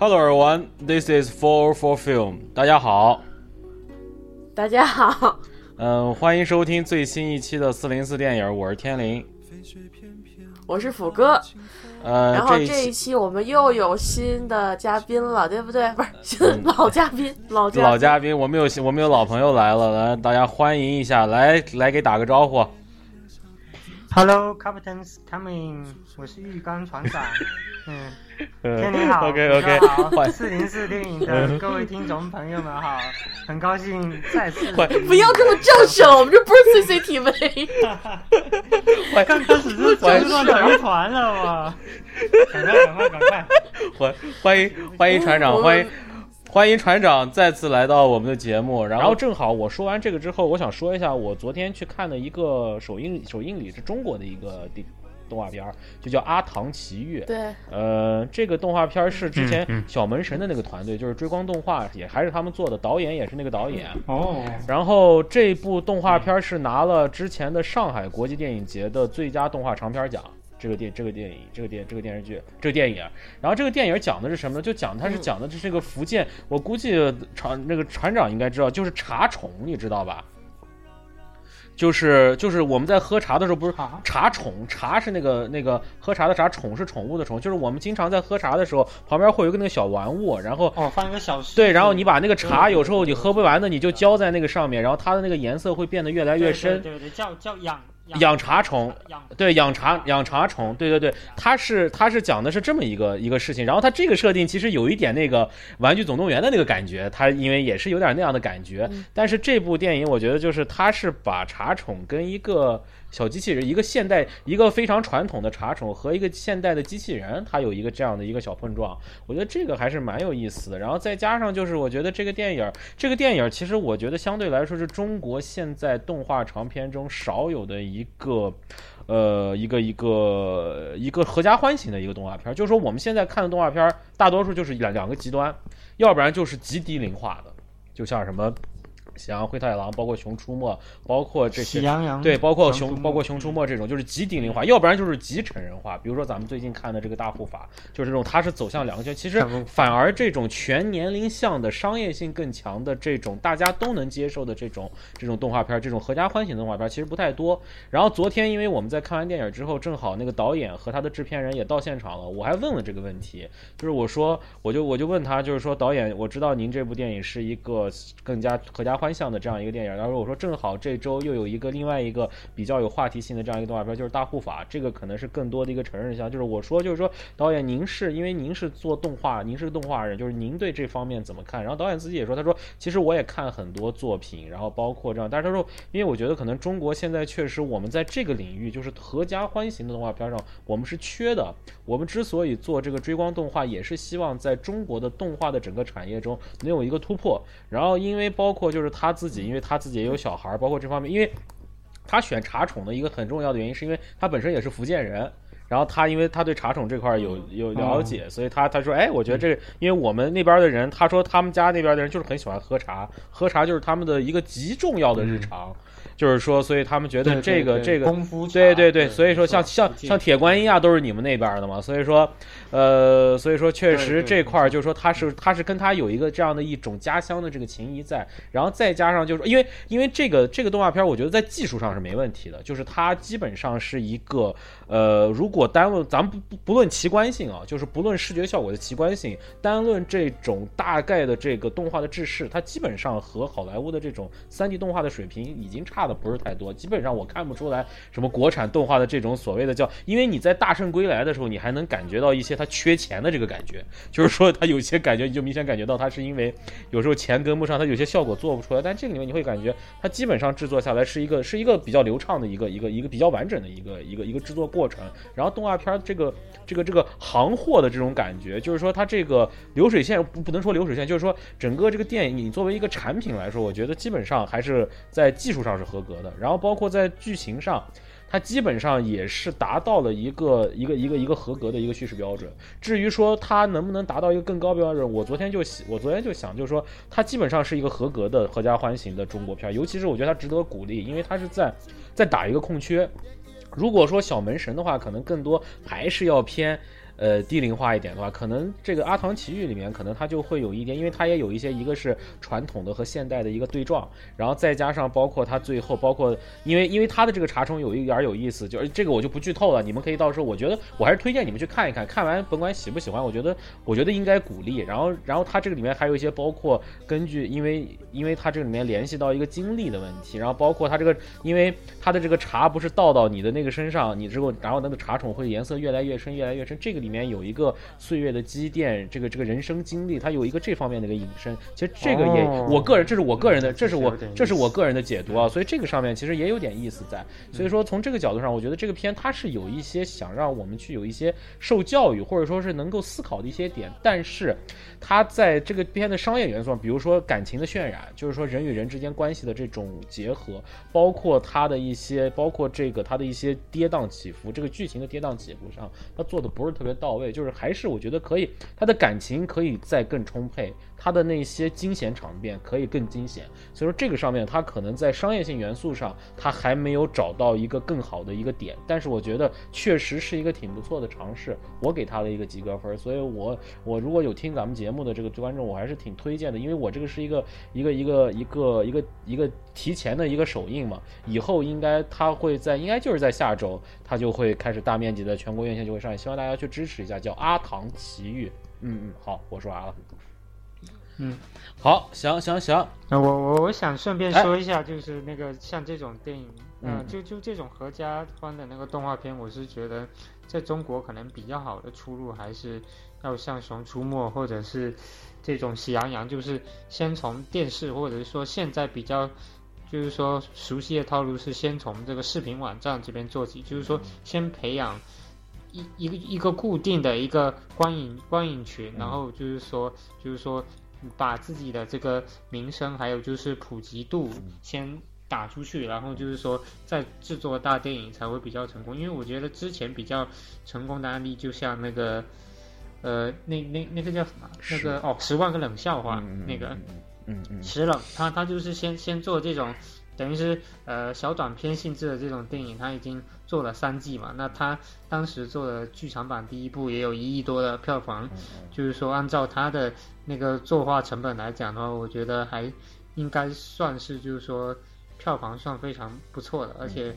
Hello everyone, this is Four Four Film。大家好，大家好，嗯，欢迎收听最新一期的四零四电影，我是天灵，我是虎哥。呃，然后这这一期我们又有新的嘉宾了，对不对？不是老嘉宾，老嘉老嘉宾，我们有我们有老朋友来了，来大家欢迎一下，来来给打个招呼。Hello, Captain's coming。我是浴缸船长。嗯，天你好 OK 虎 OK，哥好，欢四零四电影的各位听众朋友们好，很高兴再次。欢不要这么叫嚣了，我们这不是 CCTV。欢刚开始是全乱成一团了我。赶快赶快赶快！欢欢迎欢迎船长，欢迎欢迎船长再次来到我们的节目。然后正好我说完这个之后，我想说一下我昨天去看的一个首映首映礼是中国的一个电动画片儿，就叫《阿唐奇遇》。对，呃，这个动画片儿是之前小门神的那个团队，就是追光动画，也还是他们做的，导演也是那个导演。哦，然后这部动画片儿是拿了之前的上海国际电影节的最佳动画长片奖。这个电这个电影这个电这个电视剧这个电影，然后这个电影讲的是什么呢？就讲它是嗯讲的是这个福建，我估计船那个船长应该知道，就是茶虫，你知道吧？就是就是我们在喝茶的时候，不是啊茶宠，茶是那个那个喝茶的茶，宠是宠物的宠，就是我们经常在喝茶的时候，旁边会有一个那个小玩物，然后哦，放一个小对，然后你把那个茶有时候你喝不完的，你就浇在那个上面，然后它的那个颜色会变得越来越深。对对对，叫叫养养茶虫，对，养茶养茶虫，对对对，它是它是讲的是这么一个一个事情，然后它这个设定其实有一点那个《玩具总动员》的那个感觉，它因为也是有点那样的感觉，但是这部电影我觉得就是它是把茶宠跟一个小机器人，一个现代一个非常传统的茶宠和一个现代的机器人，它有一个这样的一个小碰撞，我觉得这个还是蛮有意思的。然后再加上就是我觉得这个电影儿，这个电影儿其实我觉得相对来说是中国现在动画长片中少有的一一个。呃，一个一个一个合家欢型的一个动画片，就是说我们现在看的动画片，大多数就是两两个极端，要不然就是极低龄化的，就像什么喜羊羊灰太狼，包括熊出没，包括这些喜羊羊对，包括熊包括熊出没这种，就是极低龄化，要不然就是极成人化。比如说咱们最近看的这个大护法，就是这种它是走向两个圈，其实反而这种全年龄向的、商业性更强的这种大家都能接受的这种这种动画片，这种合家欢型的动画片其实不太多。然后昨天因为我们在看完电影之后，正好那个导演和他的制片人也到现场了，我还问了这个问题，就是我说我就我就问他，就是说导演，我知道您这部电影是一个更加合家欢向的这样一个电影，然后我说正好这周又有一个另外一个比较有话题性的这样一个动画片，就是《大护法》，这个可能是更多的一个成人向。就是我说，就是说导演您是因为您是做动画，您是动画人，就是您对这方面怎么看？然后导演自己也说，他说其实我也看很多作品，然后包括这样，但是他说，因为我觉得可能中国现在确实我们在这个领域，就是合家欢型的动画片上，我们是缺的。我们之所以做这个追光动画，也是希望在中国的动画的整个产业中能有一个突破。然后因为包括就是他自己，因为他自己也有小孩儿，包括这方面，因为他选茶宠的一个很重要的原因，是因为他本身也是福建人。然后他因为他对茶宠这块有有了解，所以他他说，哎，我觉得这个，因为我们那边的人，他说他们家那边的人就是很喜欢喝茶，喝茶就是他们的一个极重要的日常，就是说，所以他们觉得这个对这个功夫对对对，所以说像像像铁观音啊，都是你们那边的嘛，所以说，呃，所以说确实这块儿就是说他是他是跟他有一个这样的一种家乡的这个情谊在，然后再加上就是因为因为这个这个动画片，我觉得在技术上是没问题的，就是它基本上是一个呃，如果单论咱们不不不论奇观性啊，就是不论视觉效果的奇观性，单论这种大概的这个动画的制式，它基本上和好莱坞的这种三 D 动画的水平已经差的不是太多，基本上我看不出来什么国产动画的这种所谓的叫，因为你在《大圣归来》的时候，你还能感觉到一些它缺钱的这个感觉，就是说它有些感觉你就明显感觉到它是因为有时候钱跟不上，它有些效果做不出来，但这个里面你会感觉它基本上制作下来是一个是一个比较流畅的一个一个一个比较完整的一个一个一个制作过程，然后动画片这个这个这个行货的这种感觉，就是说它这个流水线不不能说流水线，就是说整个这个电影你作为一个产品来说，我觉得基本上还是在技术上是合合格的，然后包括在剧情上。它基本上也是达到了一个一个一个一个合格的一个叙事标准。至于说它能不能达到一个更高标准，我昨天就我昨天就想，就是说它基本上是一个合格的合家欢型的中国片，尤其是我觉得它值得鼓励，因为它是在在打一个空缺。如果说小门神的话，可能更多还是要偏。呃低龄化一点的话，可能这个《阿唐奇遇》里面可能它就会有一点，因为它也有一些一个是传统的和现代的一个对撞，然后再加上包括它最后包括因为因为它的这个茶虫有一点有意思，就是这个我就不剧透了，你们可以到时候我觉得我还是推荐你们去看一看，看完甭管喜不喜欢，我觉得我觉得应该鼓励。然后然后它这个里面还有一些包括根据因为因为它这里面联系到一个经历的问题，然后包括它这个因为它的这个茶不是倒到你的那个身上，你之后然后那个茶宠会颜色越来越深越来越深，这个里面有一个岁月的积淀，这个这个人生经历，它有一个这方面的一个引申。其实这个也哦我个人这是我个人的，嗯这是我这是我个人的解读啊，所以这个上面其实也有点意思在。所以说从这个角度上，我觉得这个片它是有一些想让我们去有一些受教育，或者说是能够思考的一些点，但是它在这个片的商业元素上，比如说感情的渲染，就是说人与人之间关系的这种结合，包括它的一些，包括这个它的一些跌宕起伏，这个剧情的跌宕起伏上，它做的不是特别到位，就是还是我觉得可以，他的感情可以再更充沛，他的那些惊险场面可以更惊险，所以说这个上面他可能在商业性元素上，他还没有找到一个更好的一个点，但是我觉得确实是一个挺不错的尝试，我给他的一个及格分，所以我我如果有听咱们节目的这个观众，我还是挺推荐的，因为我这个是一个一个一个一个一个一个提前的一个首映嘛，以后应该他会在应该就是在下周，他就会开始大面积的全国院线就会上映，希望大家去支持一下，叫《阿唐奇遇》。嗯嗯，好，我说完了。嗯，好，行行行，那我我我想顺便哎说一下，就是那个像这种电影，嗯嗯，就就这种合家欢的那个动画片，我是觉得在中国可能比较好的出路还是要像《熊出没》或者是这种《喜羊羊》，就是先从电视或者是说现在比较。就是说，熟悉的套路是先从这个视频网站这边做起，就是说先培养一一个一个固定的一个观影观影群，然后就是说就是说把自己的这个名声还有就是普及度先打出去，然后就是说再制作大电影才会比较成功。因为我觉得之前比较成功的案例，就像那个呃那那那个叫什么？那个哦，十万个冷笑话、嗯那个。嗯嗯嗯石冷，他他就是先先做这种，等于是呃小短片性质的这种电影，他已经做了三季嘛。那他当时做的剧场版第一部也有一亿多的票房，就是说按照他的那个作画成本来讲的话，我觉得还应该算是就是说票房算非常不错的，而且。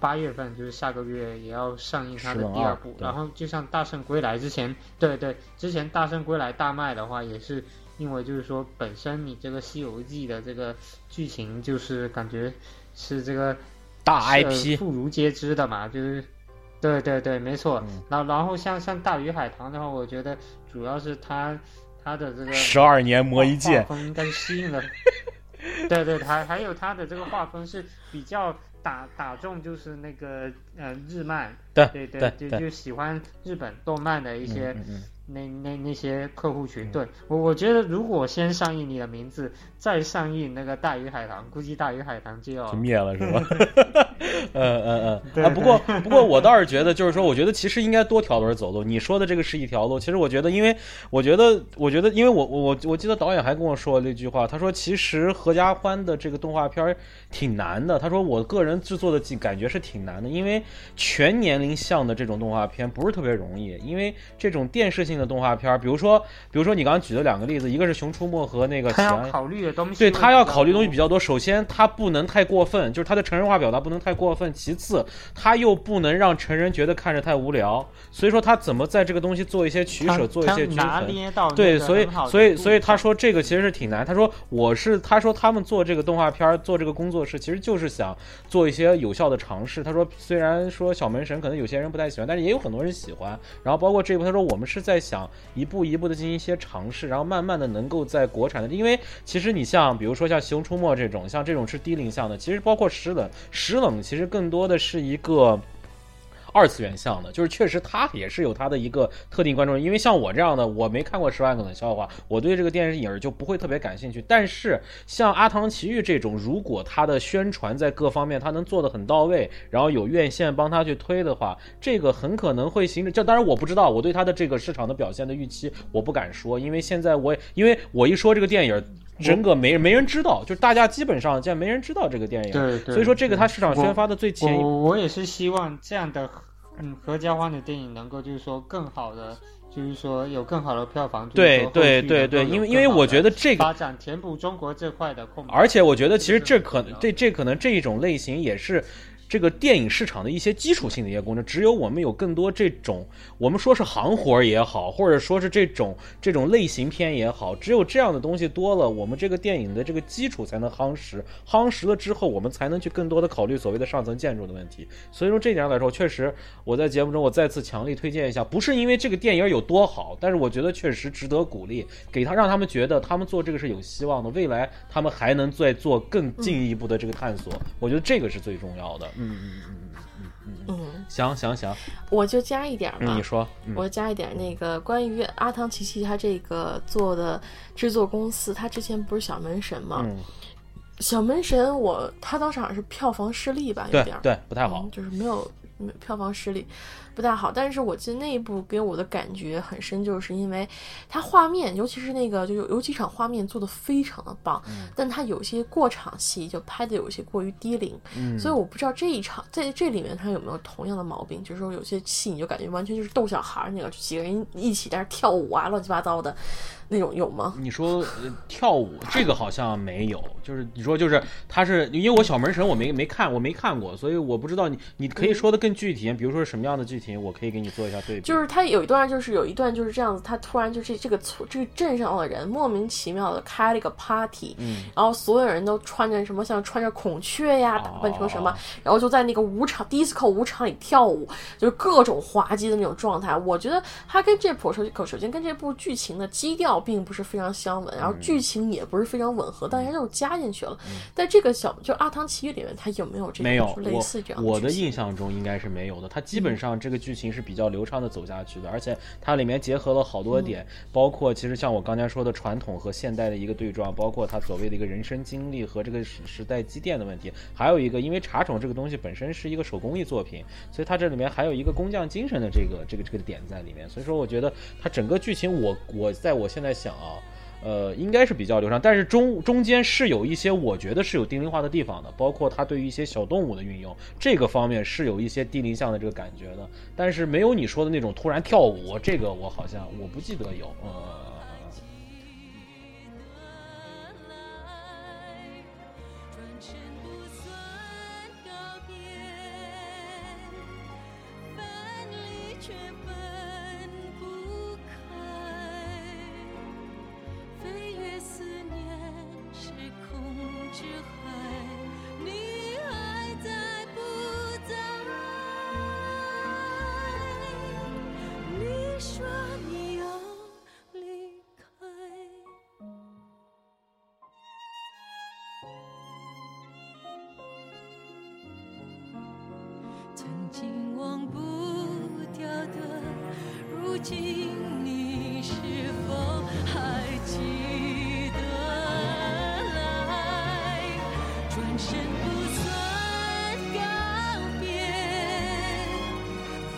八月份就是下个月也要上映它的第二部，然后就像《大圣归来》之前，对对，之前《大圣归来》大卖的话，也是因为就是说本身你这个《西游记》的这个剧情就是感觉是这个大是 IP 妇孺皆知的嘛，就是对对对，没错。嗯然后然后像像《大鱼海棠》的话，我觉得主要是它它的这个十二年磨一画剑，风应该是吸引了。对对，还还有它的这个画风是比较打打中，就是那个呃日漫，对对对对就就喜欢日本动漫的一些、嗯嗯那那那些客户群。对我我觉得如果先上映你的名字，再上映那个大鱼海棠，估计大鱼海棠就要就灭了是吧？嗯 嗯嗯。啊，不过不过我倒是觉得，就是说，我觉得其实应该多条轮走路。你说的这个是一条路，其实我觉得，因为我觉得，我觉得，因为我我我记得导演还跟我说了一句话，他说其实合家欢的这个动画片挺难的。他说我个人制作的感感觉是挺难的，因为全年龄向的这种动画片不是特别容易，因为这种电视性的动画片儿，比如说比如说你刚刚举的两个例子，一个是《熊出没》和那个《。他要考虑的东西，对他要考虑的东西比较多。首先，他不能太过分，就是他的成人化表达不能太过分。其次，他又不能让成人觉得看着太无聊。所以说，他怎么在这个东西做一些取舍，做一些均拿衡。捏到对，所以所以所以他说。说这个其实是挺难。他说我是他说他们做这个动画片儿做这个工作室，其实就是想做一些有效的尝试。他说虽然说小门神可能有些人不太喜欢，但是也有很多人喜欢。然后包括这一部，他说我们是在想一步一步的进行一些尝试，然后慢慢的能够在国产的，因为其实你像比如说像《熊出没》这种，像这种是低龄向的，其实包括石冷，石冷其实更多的是一个。二次元向的，就是确实它也是有它的一个特定观众，因为像我这样的，我没看过《十万个冷笑话》，我对这个电视影就不会特别感兴趣。但是像《阿唐奇遇》这种，如果它的宣传在各方面它能做得很到位，然后有院线帮他去推的话，这个很可能会形成。这当然我不知道，我对它的这个市场的表现的预期我不敢说，因为现在我因为我一说这个电影。整个没没人知道，就是大家基本上现在没人知道这个电影，对对所以说这个它市场宣发的最前一我我也是希望这样的嗯合家欢的电影能够就是说更好的，就是说有更好的票房。对对对对，因为因为我觉得这个发展填补中国这块的空白。而且我觉得其实这可能这这可能这一种类型也是。这个电影市场的一些基础性的一些工程，只有我们有更多这种，我们说是行活也好，或者说是这种这种类型片也好，只有这样的东西多了，我们这个电影的这个基础才能夯实，夯实了之后，我们才能去更多的考虑所谓的上层建筑的问题。所以说这点来说，确实我在节目中我再次强力推荐一下，不是因为这个电影有多好，但是我觉得确实值得鼓励，给他让他们觉得他们做这个是有希望的，未来他们还能再做更进一步的这个探索，我觉得这个是最重要的。嗯嗯嗯嗯嗯嗯嗯，行行行，我就加一点吧。你说，我加一点那个关于阿汤奇奇他这个做的制作公司，他之前不是小门神吗？小门神，我他当时好像是票房失利吧，有点对不太好，就是没有票房失利。不太好，但是我记得那一部给我的感觉很深，就是因为它画面，尤其是那个就有有几场画面做的非常的棒，但它有些过场戏就拍的有些过于低龄，所以我不知道这一场在这里面它有没有同样的毛病，就是说有些戏你就感觉完全就是逗小孩那个，几个人一起在那跳舞啊，乱七八糟的那种有吗？你说呃跳舞这个好像没有，就是你说就是他是因为我小门神我没没看我没看过，所以我不知道你你可以说的更具体，比如说什么样的剧情。我可以给你做一下对比，就是他有一段，就是有一段就是这样子，他突然就是这个村这个镇上的人莫名其妙的开了一个 party，嗯，然后所有人都穿着什么像穿着孔雀呀，打扮成什么，然后就在那个舞场 disco 舞场里跳舞，就是各种滑稽的那种状态。我觉得他跟这部首首先跟这部剧情的基调并不是非常相吻，然后剧情也不是非常吻合，但是又加进去了。但这个小就《阿汤奇遇》里面，它有没有这没有类似这样？我的印象中应该是没有的。它基本上这个。剧情是比较流畅的走下去的，而且它里面结合了好多点，包括其实像我刚才说的传统和现代的一个对撞，包括它所谓的一个人生经历和这个时时代积淀的问题，还有一个因为茶宠这个东西本身是一个手工艺作品，所以它这里面还有一个工匠精神的这个这个这个点在里面，所以说我觉得它整个剧情我我在我现在在想啊。呃，应该是比较流畅，但是中中间是有一些我觉得是有低龄化的地方的，包括它对于一些小动物的运用，这个方面是有一些低龄向的这个感觉的，但是没有你说的那种突然跳舞，这个我好像我不记得有，呃。今你是否还记得？来转身不算告别，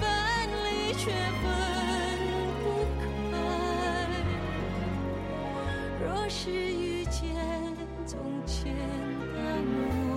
分离却分不开。若是遇见从前的我。